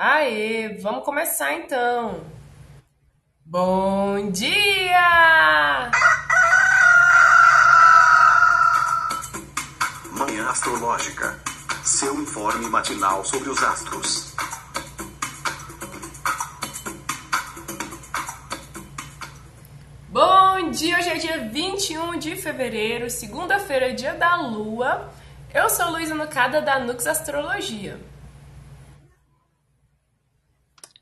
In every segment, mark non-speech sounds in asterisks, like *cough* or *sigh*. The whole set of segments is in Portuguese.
Aê, vamos começar então. Bom dia! Manhã Astrológica. Seu informe matinal sobre os astros. Bom dia, hoje é dia 21 de fevereiro, segunda-feira, dia da lua. Eu sou Luísa Nucada da Nux Astrologia.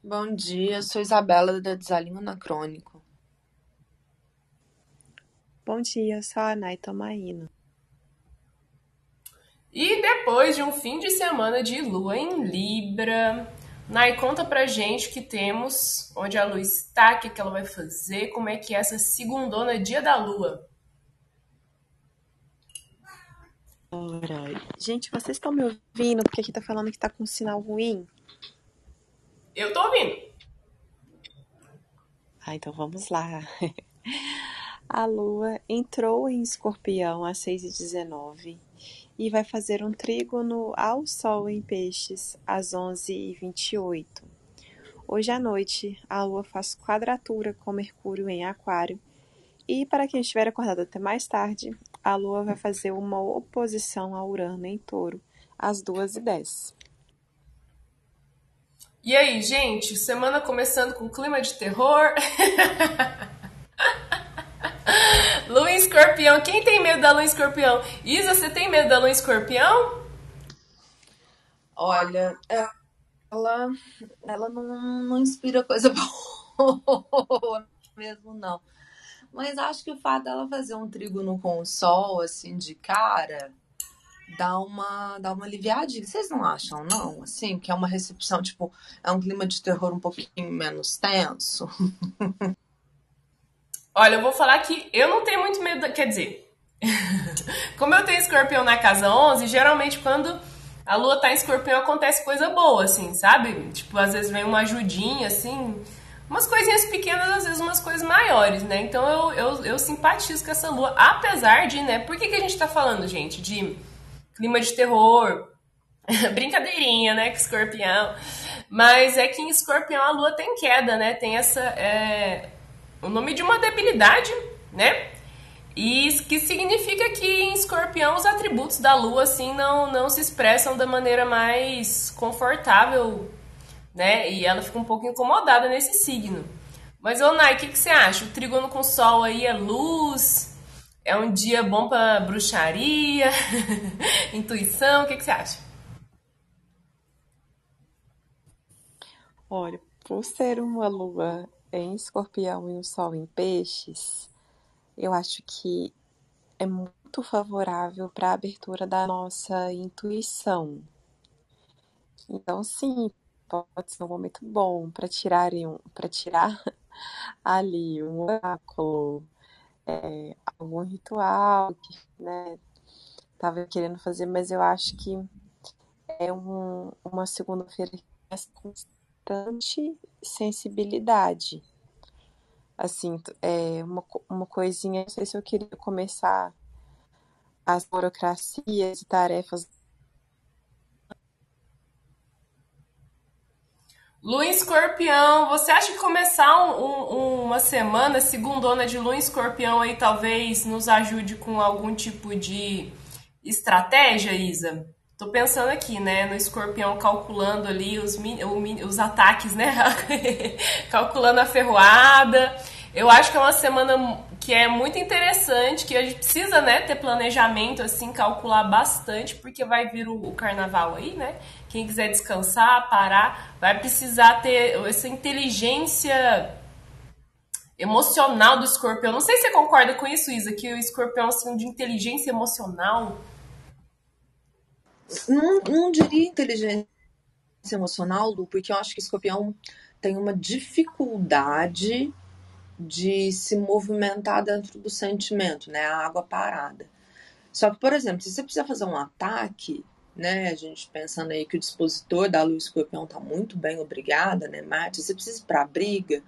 Bom dia, sou Isabela da Desalinho Anacrônico. Bom dia, sou a Naita Maína. E depois de um fim de semana de lua em Libra, Nai, conta pra gente o que temos, onde a lua está, o que, que ela vai fazer, como é que é essa segundona dia da lua. Ora, gente, vocês estão me ouvindo? Porque aqui tá falando que tá com sinal ruim. Eu tô ouvindo. Ah, então vamos lá. *laughs* A lua entrou em escorpião às 6h19 e vai fazer um trígono ao sol em peixes às 11h28. Hoje à noite, a lua faz quadratura com Mercúrio em aquário e para quem estiver acordado até mais tarde, a lua vai fazer uma oposição a Urano em touro às 2h10. E aí, gente, semana começando com clima de terror. *laughs* lua em escorpião. Quem tem medo da lua em escorpião? Isa, você tem medo da lua em escorpião? Olha, ela, ela não, não inspira coisa *laughs* boa mesmo, não. Mas acho que o fato dela fazer um trígono com o sol, assim, de cara, dá uma, dá uma aliviadinha. Vocês não acham, não? Assim, que é uma recepção, tipo, é um clima de terror um pouquinho menos tenso? *laughs* Olha, eu vou falar que eu não tenho muito medo, quer dizer, *laughs* como eu tenho escorpião na casa 11, geralmente quando a lua tá em escorpião acontece coisa boa, assim, sabe? Tipo, às vezes vem uma ajudinha, assim, umas coisinhas pequenas, às vezes umas coisas maiores, né? Então eu, eu, eu simpatizo com essa lua, apesar de, né? Por que, que a gente tá falando, gente, de clima de terror, *laughs* brincadeirinha, né, com escorpião. Mas é que em escorpião a lua tem queda, né? Tem essa. É, o nome de uma debilidade, né? E que significa que em escorpião os atributos da lua, assim, não, não se expressam da maneira mais confortável, né? E ela fica um pouco incomodada nesse signo. Mas, ô Nai, o que, que você acha? O trígono com sol aí é luz? É um dia bom para bruxaria, *laughs* intuição, o que, que você acha? Olha, por ser uma lua em escorpião e um sol em peixes, eu acho que é muito favorável para a abertura da nossa intuição. Então, sim, pode ser um momento bom para tirarem um, para tirar *laughs* ali um oráculo, é, algum ritual que né, estava querendo fazer, mas eu acho que é um, uma segunda-feira com constante sensibilidade. Assim, é uma, uma coisinha, não sei se eu queria começar as burocracias e tarefas Lua em escorpião, você acha que começar um, um, uma semana segundona de lua em escorpião aí talvez nos ajude com algum tipo de estratégia, Isa? Tô pensando aqui, né, no escorpião calculando ali os, os ataques, né? *laughs* calculando a ferroada. Eu acho que é uma semana que é muito interessante, que a gente precisa, né, ter planejamento, assim, calcular bastante, porque vai vir o, o carnaval aí, né? Quem quiser descansar, parar, vai precisar ter essa inteligência emocional do escorpião. Não sei se você concorda com isso, Isa, que o escorpião é assim, de inteligência emocional. Não, não diria inteligência emocional, Lu, porque eu acho que escorpião tem uma dificuldade de se movimentar dentro do sentimento, né? A água parada. Só que, por exemplo, se você precisa fazer um ataque, né? A gente pensando aí que o dispositor da luz escorpião está muito bem, obrigada, né, Mate? Você precisa para a briga,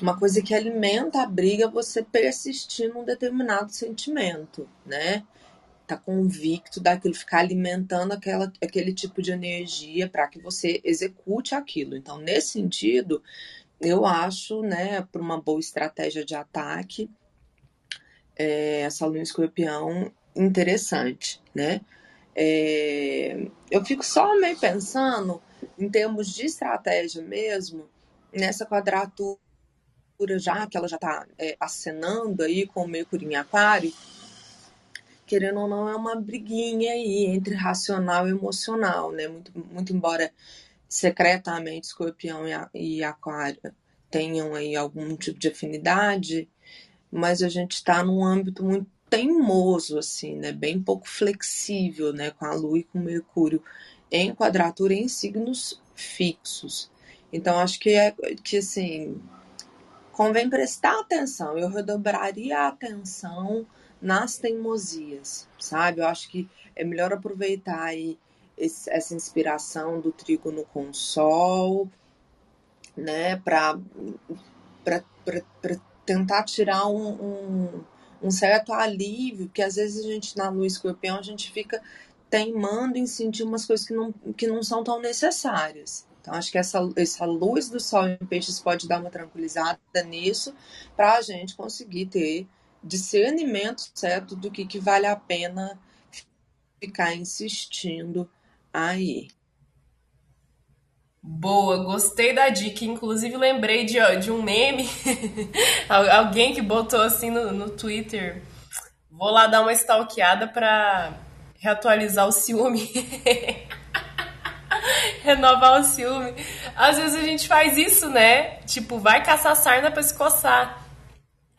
uma coisa que alimenta a briga é você persistir num determinado sentimento, né? tá convicto daquilo, ficar alimentando aquela, aquele tipo de energia para que você execute aquilo. Então, nesse sentido, eu acho, né, para uma boa estratégia de ataque, é, essa lua escorpião interessante, né? É, eu fico só meio pensando em termos de estratégia mesmo, nessa quadratura já, que ela já está é, acenando aí com o Mercúrio em Aquário, querendo ou não, é uma briguinha aí entre racional e emocional, né? Muito, muito embora secretamente Escorpião e Aquário tenham aí algum tipo de afinidade, mas a gente está num âmbito muito teimoso, assim, né? Bem pouco flexível, né? Com a Lua e com o Mercúrio em quadratura em signos fixos. Então, acho que é que assim convém prestar atenção. Eu redobraria a atenção nas teimosias, sabe? Eu acho que é melhor aproveitar aí esse, essa inspiração do trígono com o sol, né, para tentar tirar um, um, um, certo alívio, porque às vezes a gente na lua escorpião a gente fica teimando em sentir umas coisas que não, que não são tão necessárias. Então, acho que essa, essa luz do sol em peixes pode dar uma tranquilizada nisso, para a gente conseguir ter discernimento certo do que, que vale a pena ficar insistindo aí. Boa, gostei da dica. Inclusive, lembrei de, de um meme. *laughs* Alguém que botou assim no, no Twitter. Vou lá dar uma stalkeada pra reatualizar o ciúme. *laughs* renovar o ciúme. Às vezes a gente faz isso, né? Tipo, vai caçar sarna pra se coçar.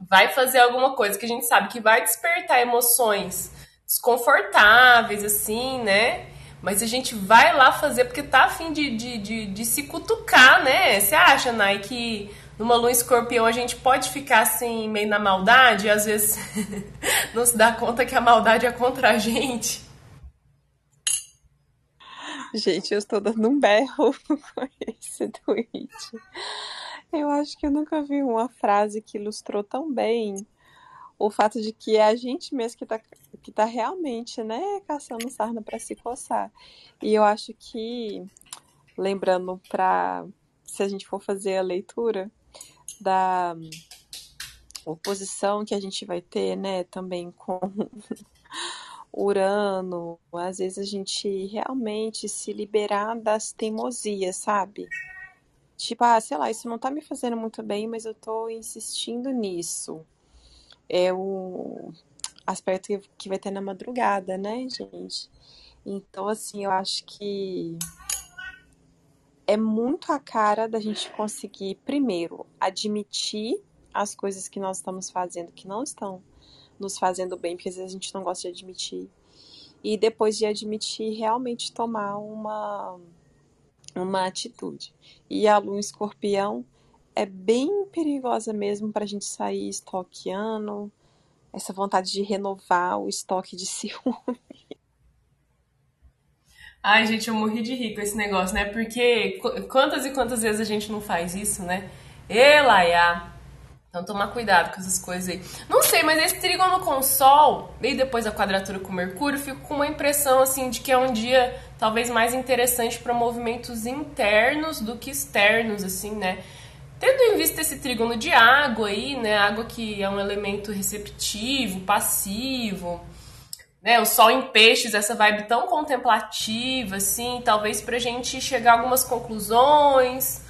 Vai fazer alguma coisa que a gente sabe que vai despertar emoções desconfortáveis, assim, né? Mas a gente vai lá fazer porque tá afim de, de, de, de se cutucar, né? Você acha, Nai, que numa lua escorpião a gente pode ficar assim, meio na maldade e às vezes *laughs* não se dá conta que a maldade é contra a gente? Gente, eu estou dando um berro *laughs* com esse tweet. Eu acho que eu nunca vi uma frase que ilustrou tão bem o fato de que é a gente mesmo que está que tá realmente, né, caçando sarna para se coçar. E eu acho que, lembrando para se a gente for fazer a leitura da oposição que a gente vai ter, né, também com *laughs* Urano, às vezes a gente realmente se liberar das teimosias, sabe? Tipo, ah, sei lá, isso não tá me fazendo muito bem, mas eu tô insistindo nisso. É o aspecto que vai ter na madrugada, né, gente? Então, assim, eu acho que é muito a cara da gente conseguir, primeiro, admitir as coisas que nós estamos fazendo que não estão nos fazendo bem, porque às vezes a gente não gosta de admitir. E depois de admitir, realmente tomar uma, uma atitude. E a lua escorpião é bem perigosa mesmo para a gente sair estoqueando, essa vontade de renovar o estoque de ciúme. Ai, gente, eu morri de rir com esse negócio, né? Porque quantas e quantas vezes a gente não faz isso, né? Elaiá, então tomar cuidado com essas coisas aí. Não sei, mas esse trígono com o Sol e depois a quadratura com Mercúrio, fico com uma impressão assim de que é um dia talvez mais interessante para movimentos internos do que externos, assim, né? Tendo em vista esse trígono de água aí, né? Água que é um elemento receptivo, passivo, né? O Sol em peixes, essa vibe tão contemplativa, assim, talvez pra gente chegar a algumas conclusões,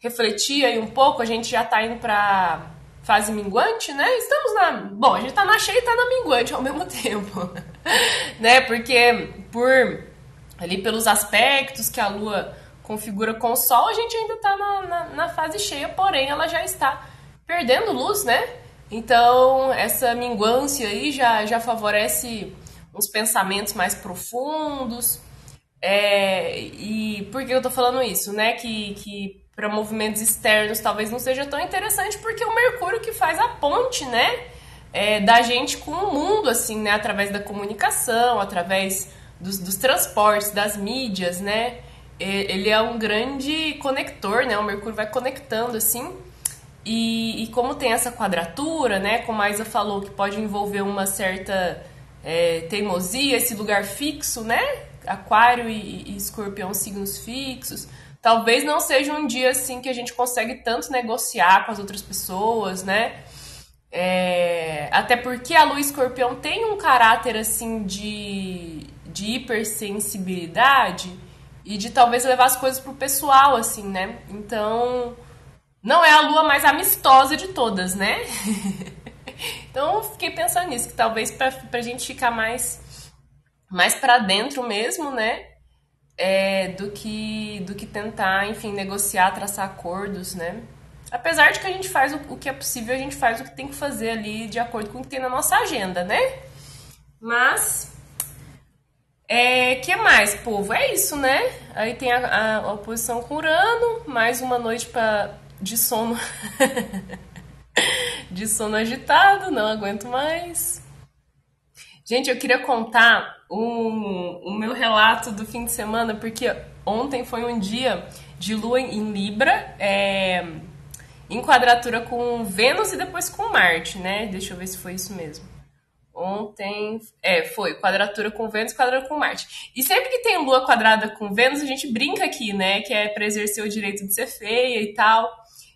refletir aí um pouco, a gente já tá indo pra fase minguante, né? Estamos na. Bom, a gente tá na cheia e tá na minguante ao mesmo *laughs* tempo, né? Porque por ali pelos aspectos que a Lua configura com o Sol, a gente ainda tá na, na, na fase cheia, porém ela já está perdendo luz, né? Então, essa minguância aí já, já favorece uns pensamentos mais profundos. É, e por que eu tô falando isso, né? Que, que para movimentos externos talvez não seja tão interessante, porque o Mercúrio que faz a ponte, né? É, da gente com o mundo, assim, né? Através da comunicação, através dos, dos transportes, das mídias, né? Ele é um grande conector, né? O Mercúrio vai conectando, assim. E, e como tem essa quadratura, né? Como a Isa falou, que pode envolver uma certa é, teimosia, esse lugar fixo, né? Aquário e, e escorpião signos fixos. Talvez não seja um dia assim que a gente consegue tanto negociar com as outras pessoas, né? É, até porque a lua escorpião tem um caráter assim de, de hipersensibilidade e de talvez levar as coisas pro pessoal, assim, né? Então, não é a lua mais amistosa de todas, né? *laughs* então, eu fiquei pensando nisso, que talvez pra, pra gente ficar mais, mais para dentro mesmo, né? é, do que do que tentar, enfim, negociar, traçar acordos, né? Apesar de que a gente faz o, o, que é possível, a gente faz o que tem que fazer ali de acordo com o que tem na nossa agenda, né? Mas é, que mais, povo? É isso, né? Aí tem a, a, oposição com Urano, mais uma noite pra, de sono *laughs* de sono agitado, não aguento mais. Gente, eu queria contar o, o meu relato do fim de semana, porque ontem foi um dia de lua em Libra, é, em quadratura com Vênus e depois com Marte, né? Deixa eu ver se foi isso mesmo. Ontem, é, foi quadratura com Vênus, quadratura com Marte. E sempre que tem lua quadrada com Vênus, a gente brinca aqui, né? Que é para exercer o direito de ser feia e tal.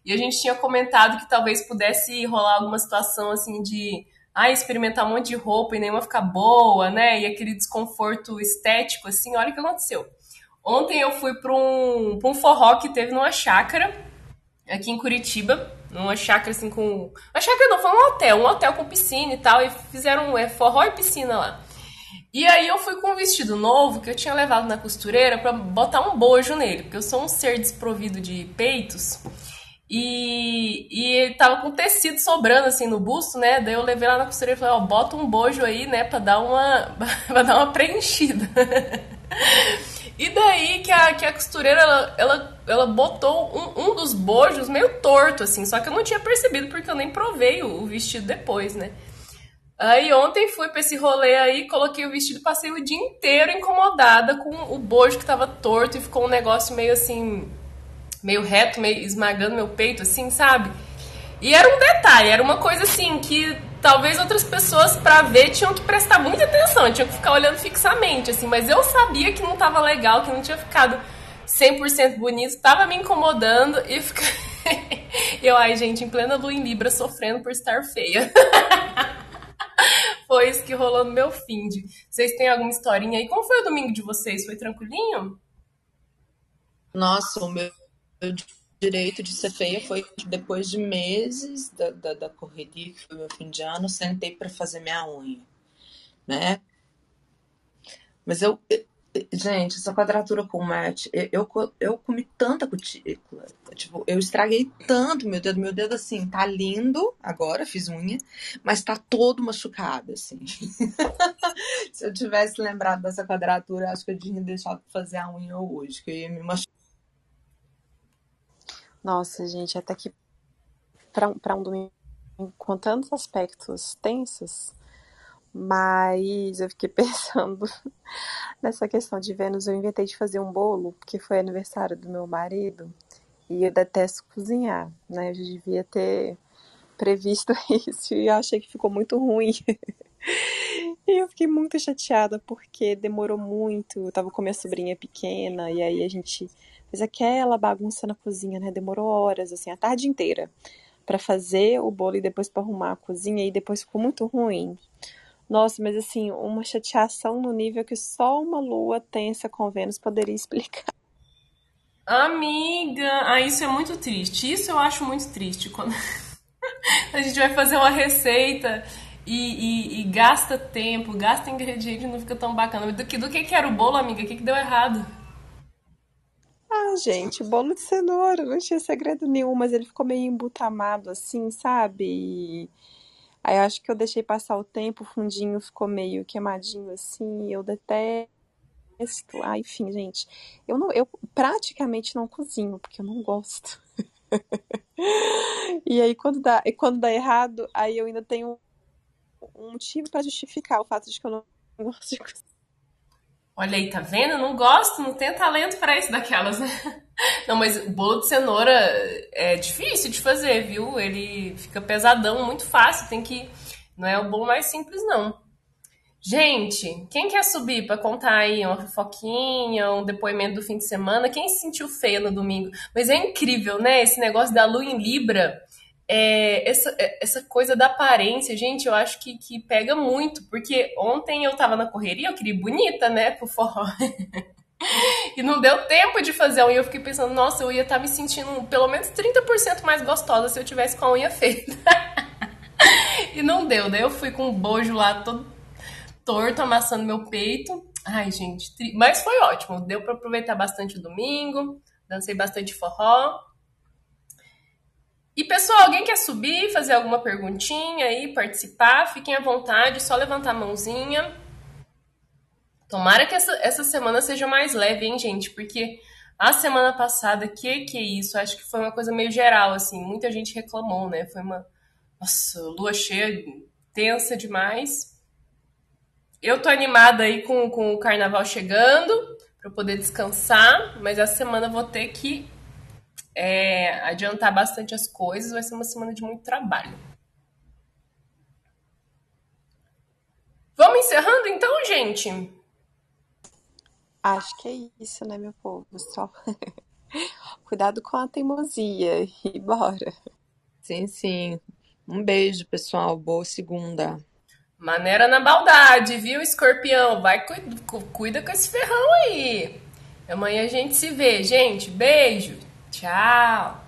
E a gente tinha comentado que talvez pudesse rolar alguma situação assim de ah, experimentar um monte de roupa e nenhuma ficar boa, né? E aquele desconforto estético, assim, olha o que aconteceu. Ontem eu fui para um, pra um forró que teve numa chácara, aqui em Curitiba, numa chácara assim com. Uma chácara não, foi um hotel, um hotel com piscina e tal, e fizeram é, forró e piscina lá. E aí eu fui com um vestido novo que eu tinha levado na costureira para botar um bojo nele, porque eu sou um ser desprovido de peitos. E, e ele tava com tecido sobrando assim no busto, né? Daí eu levei lá na costureira e falei, ó, bota um bojo aí, né, pra dar uma, *laughs* pra dar uma preenchida. E daí que a, que a costureira, ela, ela, ela botou um, um dos bojos meio torto, assim, só que eu não tinha percebido porque eu nem provei o, o vestido depois, né? Aí ontem fui pra esse rolê aí, coloquei o vestido, passei o dia inteiro incomodada com o bojo que tava torto e ficou um negócio meio assim meio reto, meio esmagando meu peito, assim, sabe? E era um detalhe, era uma coisa assim que talvez outras pessoas para ver tinham que prestar muita atenção, tinham que ficar olhando fixamente, assim, mas eu sabia que não tava legal, que não tinha ficado 100% bonito, tava me incomodando e fica... *laughs* eu, ai, gente, em plena lua em Libra, sofrendo por estar feia. *laughs* foi isso que rolou no meu fim. De... Vocês têm alguma historinha aí? Como foi o domingo de vocês? Foi tranquilinho? Nossa, o meu direito de ser feia foi depois de meses da, da, da correria, que foi meu fim de ano, sentei para fazer minha unha, né? Mas eu, gente, essa quadratura com mate, eu, eu, eu comi tanta cutícula, tipo, eu estraguei tanto meu dedo, meu dedo assim, tá lindo, agora fiz unha, mas tá todo machucado, assim. *laughs* Se eu tivesse lembrado dessa quadratura, acho que eu tinha deixado pra fazer a unha hoje, que eu ia me machucar nossa, gente, até que para um domingo com tantos aspectos tensos, mas eu fiquei *laughs* pensando nessa questão de Vênus. Eu inventei de fazer um bolo, porque foi aniversário do meu marido, e eu detesto cozinhar, né? Eu devia ter previsto *laughs* isso e eu achei que ficou muito ruim. e eu fiquei muito chateada porque demorou muito. Eu tava com minha sobrinha pequena e aí a gente Aquela bagunça na cozinha, né? Demorou horas, assim, a tarde inteira para fazer o bolo e depois para arrumar a cozinha e depois ficou muito ruim. Nossa, mas assim, uma chateação no nível que só uma lua tensa com Vênus poderia *laughs* explicar. Amiga, ah, isso é muito triste. Isso eu acho muito triste. Quando *laughs* a gente vai fazer uma receita e, e, e, gasta tempo, gasta ingrediente não fica tão bacana. Do que, do que, que era o bolo, amiga? O que, que deu errado? Ah, gente, bolo de cenoura, não tinha segredo nenhum, mas ele ficou meio embutamado assim, sabe? E aí eu acho que eu deixei passar o tempo, o fundinho ficou meio queimadinho assim, eu detesto. Ah, enfim, gente, eu não, eu praticamente não cozinho, porque eu não gosto. *laughs* e aí quando dá, quando dá errado, aí eu ainda tenho um motivo para justificar o fato de que eu não gosto de cozinhar. Olha aí, tá vendo? Não gosto, não tenho talento para isso daquelas, né? *laughs* Não, mas bolo de cenoura é difícil de fazer, viu? Ele fica pesadão, muito fácil, tem que. Não é o bolo mais simples, não. Gente, quem quer subir para contar aí uma fofoquinha, um depoimento do fim de semana? Quem se sentiu feio no domingo? Mas é incrível, né? Esse negócio da lua em Libra. É, essa, é, essa coisa da aparência, gente, eu acho que, que pega muito, porque ontem eu tava na correria, eu queria ir bonita, né, pro forró. *laughs* e não deu tempo de fazer a unha. Eu fiquei pensando, nossa, eu ia estar tá me sentindo pelo menos 30% mais gostosa se eu tivesse com a unha feita. *laughs* e não deu, daí eu fui com um bojo lá todo torto, amassando meu peito. Ai, gente, tri... mas foi ótimo. Deu para aproveitar bastante o domingo, dancei bastante forró. E pessoal, alguém quer subir, fazer alguma perguntinha aí, participar? Fiquem à vontade, só levantar a mãozinha. Tomara que essa, essa semana seja mais leve, hein, gente? Porque a semana passada, que que é isso? Acho que foi uma coisa meio geral, assim. Muita gente reclamou, né? Foi uma. Nossa, lua cheia, tensa demais. Eu tô animada aí com, com o carnaval chegando, para poder descansar, mas essa semana vou ter que é, adiantar bastante as coisas, vai ser uma semana de muito trabalho. Vamos encerrando então, gente? Acho que é isso, né, meu povo? Só *laughs* cuidado com a teimosia e bora. Sim, sim. Um beijo, pessoal. Boa segunda. Maneira na maldade, viu, escorpião? Vai, cuida com esse ferrão aí. Amanhã a gente se vê, gente. Beijo. Tchau!